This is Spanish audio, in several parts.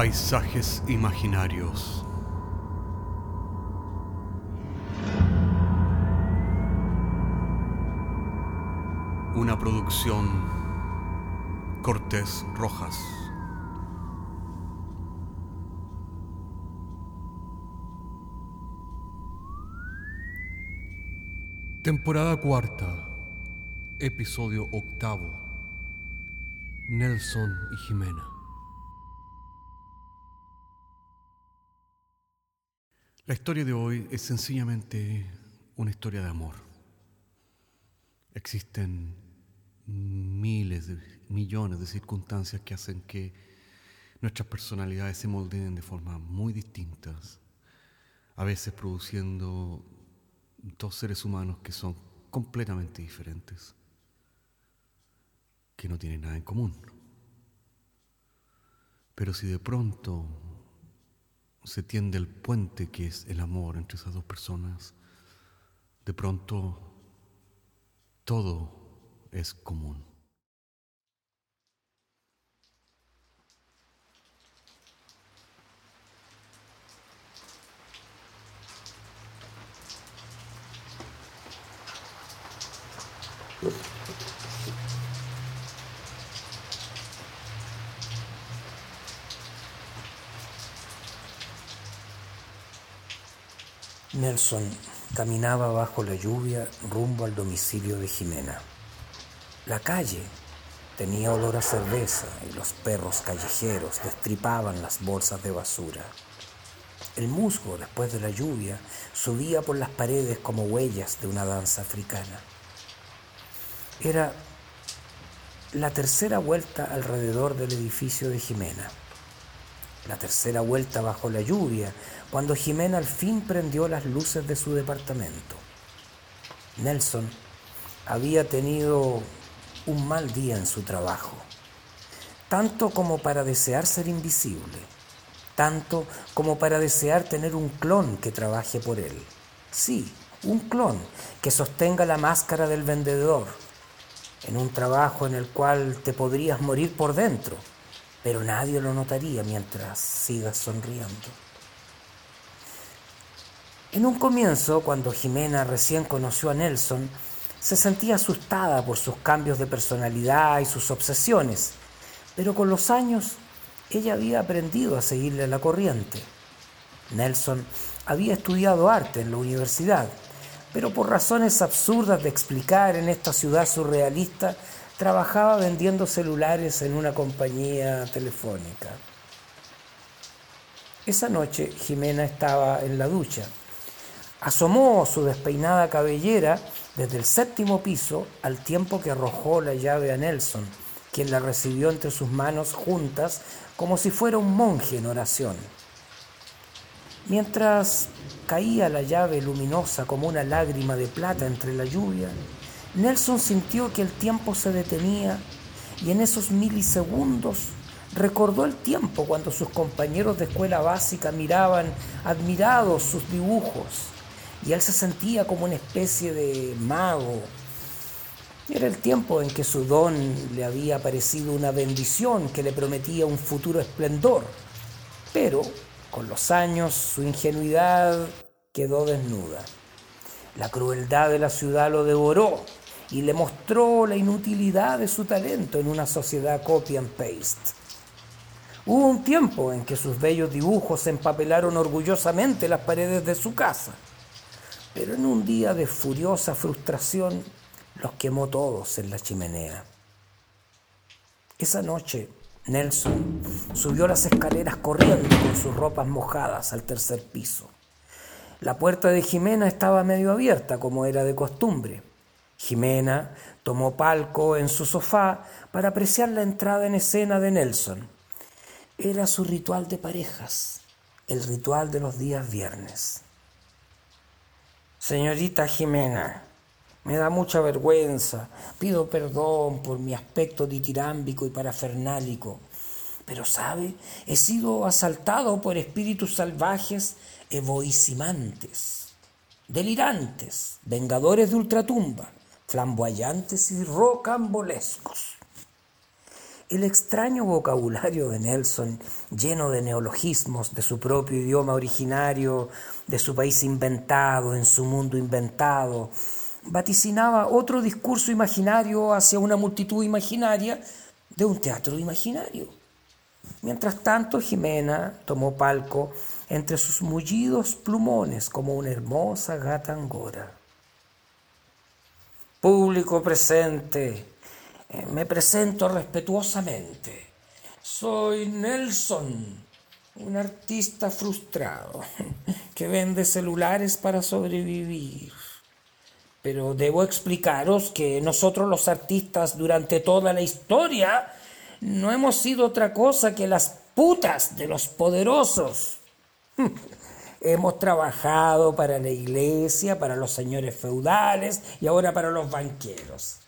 Paisajes imaginarios. Una producción Cortés Rojas. Temporada cuarta, episodio octavo. Nelson y Jimena. La historia de hoy es sencillamente una historia de amor. Existen miles, de, millones de circunstancias que hacen que nuestras personalidades se moldeen de formas muy distintas, a veces produciendo dos seres humanos que son completamente diferentes, que no tienen nada en común. Pero si de pronto se tiende el puente que es el amor entre esas dos personas, de pronto todo es común. Nelson caminaba bajo la lluvia rumbo al domicilio de Jimena. La calle tenía olor a cerveza y los perros callejeros destripaban las bolsas de basura. El musgo, después de la lluvia, subía por las paredes como huellas de una danza africana. Era la tercera vuelta alrededor del edificio de Jimena. La tercera vuelta bajo la lluvia, cuando Jimena al fin prendió las luces de su departamento. Nelson había tenido un mal día en su trabajo, tanto como para desear ser invisible, tanto como para desear tener un clon que trabaje por él. Sí, un clon que sostenga la máscara del vendedor, en un trabajo en el cual te podrías morir por dentro, pero nadie lo notaría mientras sigas sonriendo. En un comienzo, cuando Jimena recién conoció a Nelson, se sentía asustada por sus cambios de personalidad y sus obsesiones, pero con los años ella había aprendido a seguirle la corriente. Nelson había estudiado arte en la universidad pero por razones absurdas de explicar en esta ciudad surrealista, trabajaba vendiendo celulares en una compañía telefónica. Esa noche Jimena estaba en la ducha. Asomó su despeinada cabellera desde el séptimo piso al tiempo que arrojó la llave a Nelson, quien la recibió entre sus manos juntas como si fuera un monje en oración. Mientras caía la llave luminosa como una lágrima de plata entre la lluvia, Nelson sintió que el tiempo se detenía y en esos milisegundos recordó el tiempo cuando sus compañeros de escuela básica miraban admirados sus dibujos y él se sentía como una especie de mago. Era el tiempo en que su don le había parecido una bendición que le prometía un futuro esplendor, pero con los años su ingenuidad quedó desnuda. La crueldad de la ciudad lo devoró y le mostró la inutilidad de su talento en una sociedad copy and paste. Hubo un tiempo en que sus bellos dibujos empapelaron orgullosamente las paredes de su casa, pero en un día de furiosa frustración los quemó todos en la chimenea. Esa noche Nelson subió las escaleras corriendo con sus ropas mojadas al tercer piso. La puerta de Jimena estaba medio abierta, como era de costumbre. Jimena tomó palco en su sofá para apreciar la entrada en escena de Nelson. Era su ritual de parejas, el ritual de los días viernes. Señorita Jimena, me da mucha vergüenza. Pido perdón por mi aspecto ditirámbico y parafernálico. Pero sabe, he sido asaltado por espíritus salvajes evoicimantes, delirantes, vengadores de ultratumba, flamboyantes y rocambolescos. El extraño vocabulario de Nelson, lleno de neologismos de su propio idioma originario, de su país inventado, en su mundo inventado, vaticinaba otro discurso imaginario hacia una multitud imaginaria de un teatro imaginario. Mientras tanto, Jimena tomó palco entre sus mullidos plumones como una hermosa gata angora. Público presente, eh, me presento respetuosamente. Soy Nelson, un artista frustrado que vende celulares para sobrevivir. Pero debo explicaros que nosotros los artistas durante toda la historia no hemos sido otra cosa que las putas de los poderosos. Hemos trabajado para la iglesia, para los señores feudales y ahora para los banqueros.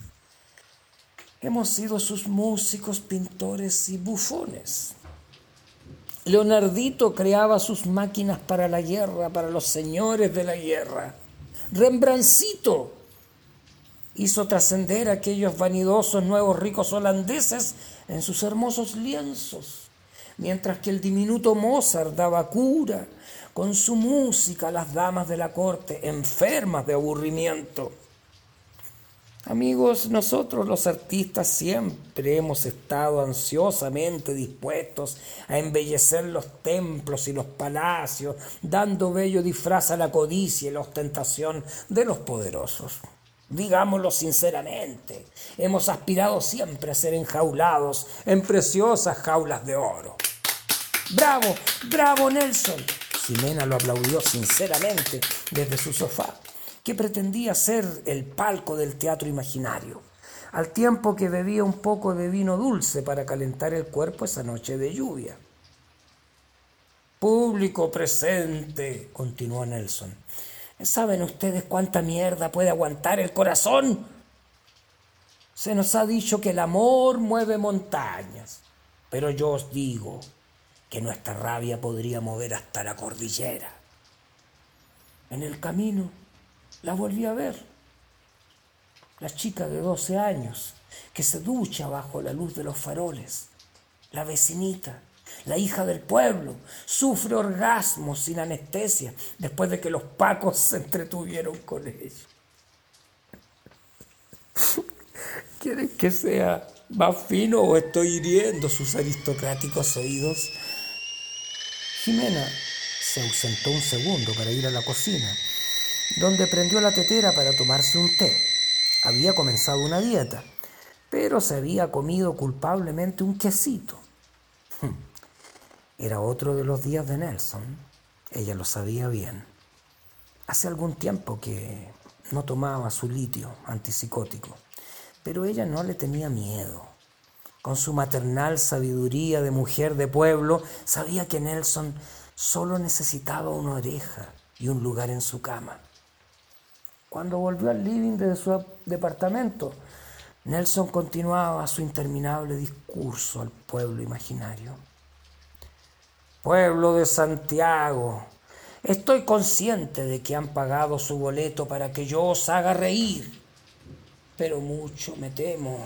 Hemos sido sus músicos, pintores y bufones. Leonardito creaba sus máquinas para la guerra, para los señores de la guerra. Rembrandtcito hizo trascender a aquellos vanidosos nuevos ricos holandeses en sus hermosos lienzos, mientras que el diminuto Mozart daba cura con su música las damas de la corte enfermas de aburrimiento. Amigos, nosotros los artistas siempre hemos estado ansiosamente dispuestos a embellecer los templos y los palacios, dando bello disfraz a la codicia y la ostentación de los poderosos. Digámoslo sinceramente, hemos aspirado siempre a ser enjaulados en preciosas jaulas de oro. ¡Bravo! ¡Bravo, Nelson! Jimena lo aplaudió sinceramente desde su sofá que pretendía ser el palco del teatro imaginario, al tiempo que bebía un poco de vino dulce para calentar el cuerpo esa noche de lluvia. Público presente, continuó Nelson. ¿Saben ustedes cuánta mierda puede aguantar el corazón? Se nos ha dicho que el amor mueve montañas, pero yo os digo que nuestra rabia podría mover hasta la cordillera. En el camino la volví a ver. La chica de 12 años que se ducha bajo la luz de los faroles. La vecinita, la hija del pueblo, sufre orgasmos sin anestesia después de que los pacos se entretuvieron con ella. ¿Quieren que sea más fino o estoy hiriendo sus aristocráticos oídos? Jimena se ausentó un segundo para ir a la cocina donde prendió la tetera para tomarse un té. Había comenzado una dieta, pero se había comido culpablemente un quesito. Hmm. Era otro de los días de Nelson. Ella lo sabía bien. Hace algún tiempo que no tomaba su litio antipsicótico, pero ella no le tenía miedo. Con su maternal sabiduría de mujer de pueblo, sabía que Nelson solo necesitaba una oreja y un lugar en su cama. Cuando volvió al living de su departamento, Nelson continuaba su interminable discurso al pueblo imaginario. Pueblo de Santiago, estoy consciente de que han pagado su boleto para que yo os haga reír, pero mucho me temo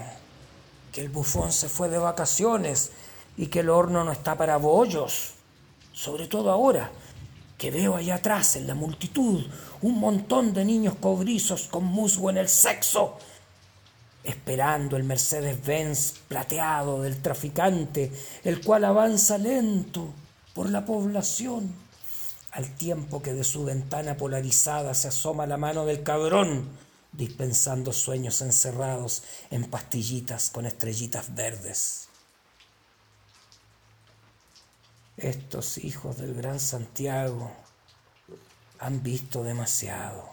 que el bufón se fue de vacaciones y que el horno no está para bollos, sobre todo ahora que veo allá atrás en la multitud un montón de niños cobrizos con musgo en el sexo, esperando el Mercedes-Benz plateado del traficante, el cual avanza lento por la población, al tiempo que de su ventana polarizada se asoma la mano del cabrón, dispensando sueños encerrados en pastillitas con estrellitas verdes. Estos hijos del gran Santiago han visto demasiado.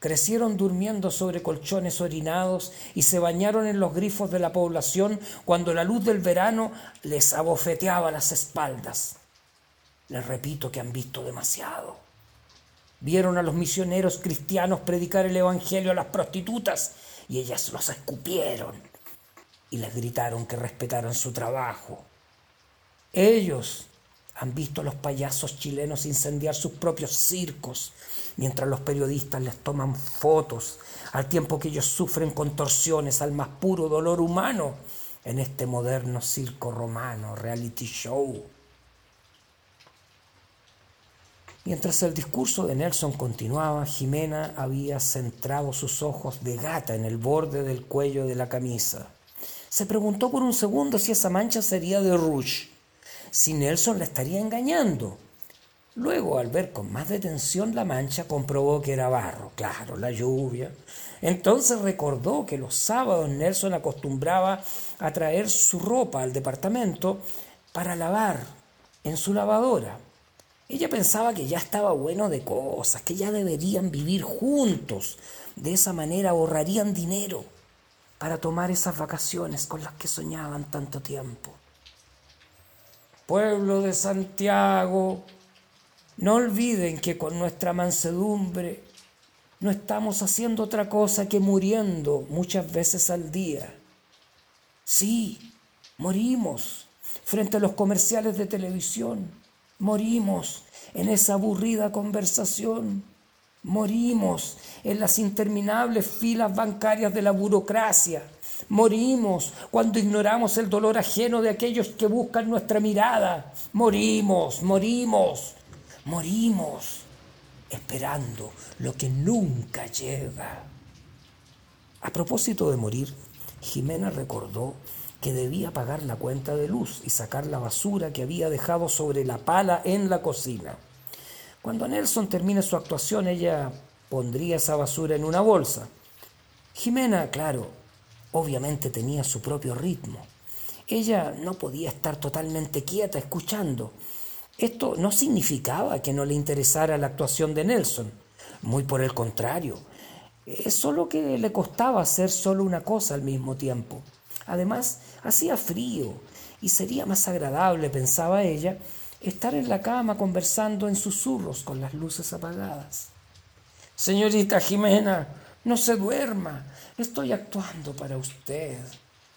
Crecieron durmiendo sobre colchones orinados y se bañaron en los grifos de la población cuando la luz del verano les abofeteaba las espaldas. Les repito que han visto demasiado. Vieron a los misioneros cristianos predicar el Evangelio a las prostitutas y ellas los escupieron y les gritaron que respetaran su trabajo ellos han visto a los payasos chilenos incendiar sus propios circos, mientras los periodistas les toman fotos, al tiempo que ellos sufren contorsiones al más puro dolor humano, en este moderno circo romano, reality show. Mientras el discurso de Nelson continuaba, Jimena había centrado sus ojos de gata en el borde del cuello de la camisa. Se preguntó por un segundo si esa mancha sería de rouge, si Nelson la estaría engañando. Luego, al ver con más detención la mancha, comprobó que era barro, claro, la lluvia. Entonces recordó que los sábados Nelson acostumbraba a traer su ropa al departamento para lavar en su lavadora. Ella pensaba que ya estaba bueno de cosas, que ya deberían vivir juntos. De esa manera ahorrarían dinero para tomar esas vacaciones con las que soñaban tanto tiempo. Pueblo de Santiago, no olviden que con nuestra mansedumbre no estamos haciendo otra cosa que muriendo muchas veces al día. Sí, morimos frente a los comerciales de televisión Morimos en esa aburrida conversación. Morimos en las interminables filas bancarias de la burocracia. Morimos cuando ignoramos el dolor ajeno de aquellos que buscan nuestra mirada. Morimos, morimos, morimos esperando lo que nunca llega. A propósito de morir, Jimena recordó que debía pagar la cuenta de luz y sacar la basura que había dejado sobre la pala en la cocina. Cuando Nelson termine su actuación, ella pondría esa basura en una bolsa. Jimena, claro, obviamente tenía su propio ritmo. Ella no podía estar totalmente quieta escuchando. Esto no significaba que no le interesara la actuación de Nelson, muy por el contrario. Es solo que le costaba hacer solo una cosa al mismo tiempo. Además, hacía frío y sería más agradable, pensaba ella, estar en la cama conversando en susurros con las luces apagadas. Señorita Jimena, no se duerma, estoy actuando para usted.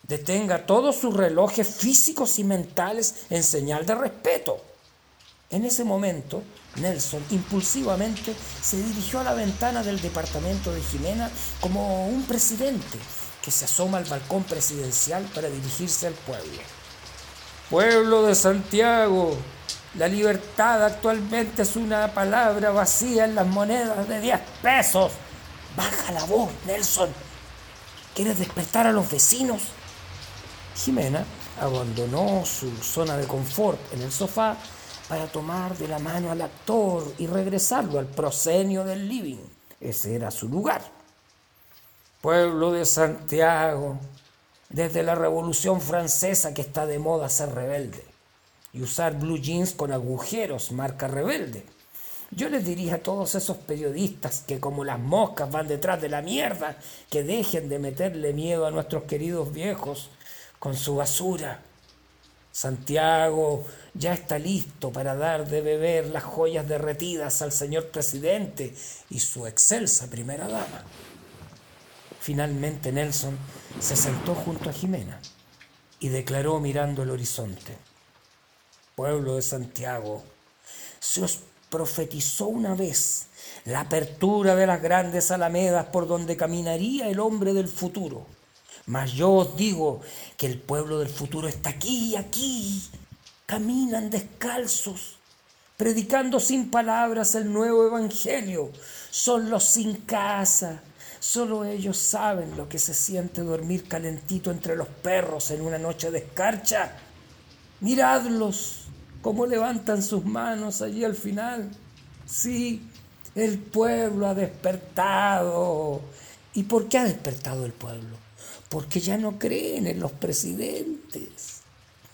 Detenga todos sus relojes físicos y mentales en señal de respeto. En ese momento, Nelson impulsivamente se dirigió a la ventana del departamento de Jimena como un presidente que se asoma al balcón presidencial para dirigirse al pueblo. Pueblo de Santiago, la libertad actualmente es una palabra vacía en las monedas de 10 pesos. Baja la voz, Nelson. ¿Quieres despertar a los vecinos? Jimena abandonó su zona de confort en el sofá para tomar de la mano al actor y regresarlo al proscenio del living. Ese era su lugar pueblo de Santiago, desde la Revolución Francesa que está de moda ser rebelde y usar blue jeans con agujeros, marca rebelde. Yo les diría a todos esos periodistas que como las moscas van detrás de la mierda, que dejen de meterle miedo a nuestros queridos viejos con su basura. Santiago ya está listo para dar de beber las joyas derretidas al señor presidente y su excelsa primera dama. Finalmente Nelson se sentó junto a Jimena y declaró mirando el horizonte, pueblo de Santiago, se os profetizó una vez la apertura de las grandes alamedas por donde caminaría el hombre del futuro. Mas yo os digo que el pueblo del futuro está aquí, y aquí. Caminan descalzos, predicando sin palabras el nuevo evangelio. Son los sin casa, Solo ellos saben lo que se siente dormir calentito entre los perros en una noche de escarcha. Miradlos, cómo levantan sus manos allí al final. Sí, el pueblo ha despertado. ¿Y por qué ha despertado el pueblo? Porque ya no creen en los presidentes.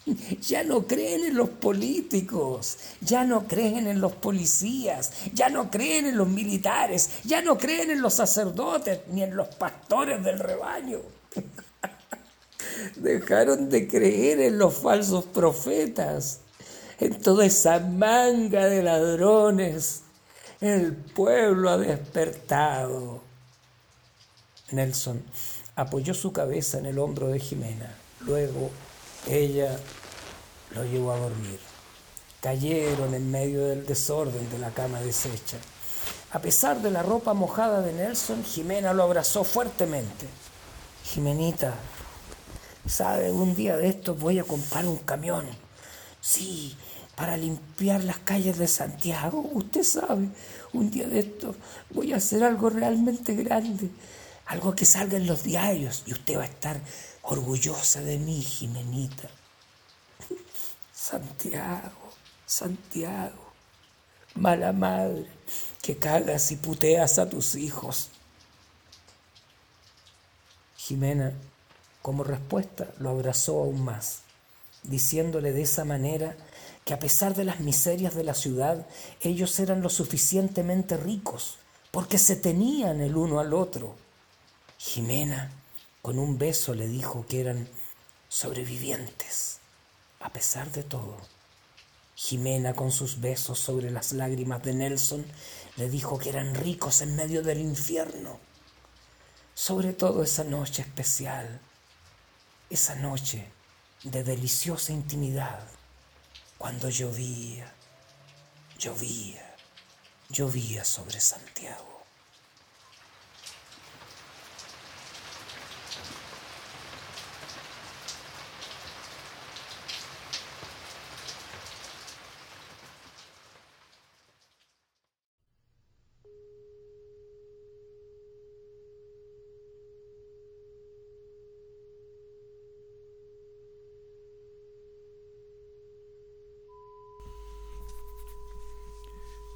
Ya no creen en los políticos, ya no creen en los policías, ya no creen en los militares, ya no creen en los sacerdotes ni en los pastores del rebaño. Dejaron de creer en los falsos profetas, en toda esa manga de ladrones. El pueblo ha despertado. Nelson apoyó su cabeza en el hombro de Jimena. Luego ella lo llevó a dormir. Cayeron en medio del desorden de la cama deshecha. A pesar de la ropa mojada de Nelson, Jimena lo abrazó fuertemente. Jimenita, ¿Sabe? Un día de estos voy a comprar un camión. Sí, para limpiar las calles de Santiago. Usted sabe, un día de estos voy a hacer algo realmente grande. Algo que salga en los diarios y usted va a estar orgullosa de mí, Jimenita. Santiago, Santiago, mala madre, que cagas y puteas a tus hijos. Jimena, como respuesta, lo abrazó aún más, diciéndole de esa manera que a pesar de las miserias de la ciudad, ellos eran lo suficientemente ricos, porque se tenían el uno al otro. Jimena, con un beso, le dijo que eran sobrevivientes, a pesar de todo. Jimena, con sus besos sobre las lágrimas de Nelson, le dijo que eran ricos en medio del infierno sobre todo esa noche especial, esa noche de deliciosa intimidad, cuando llovía, llovía, llovía sobre Santiago.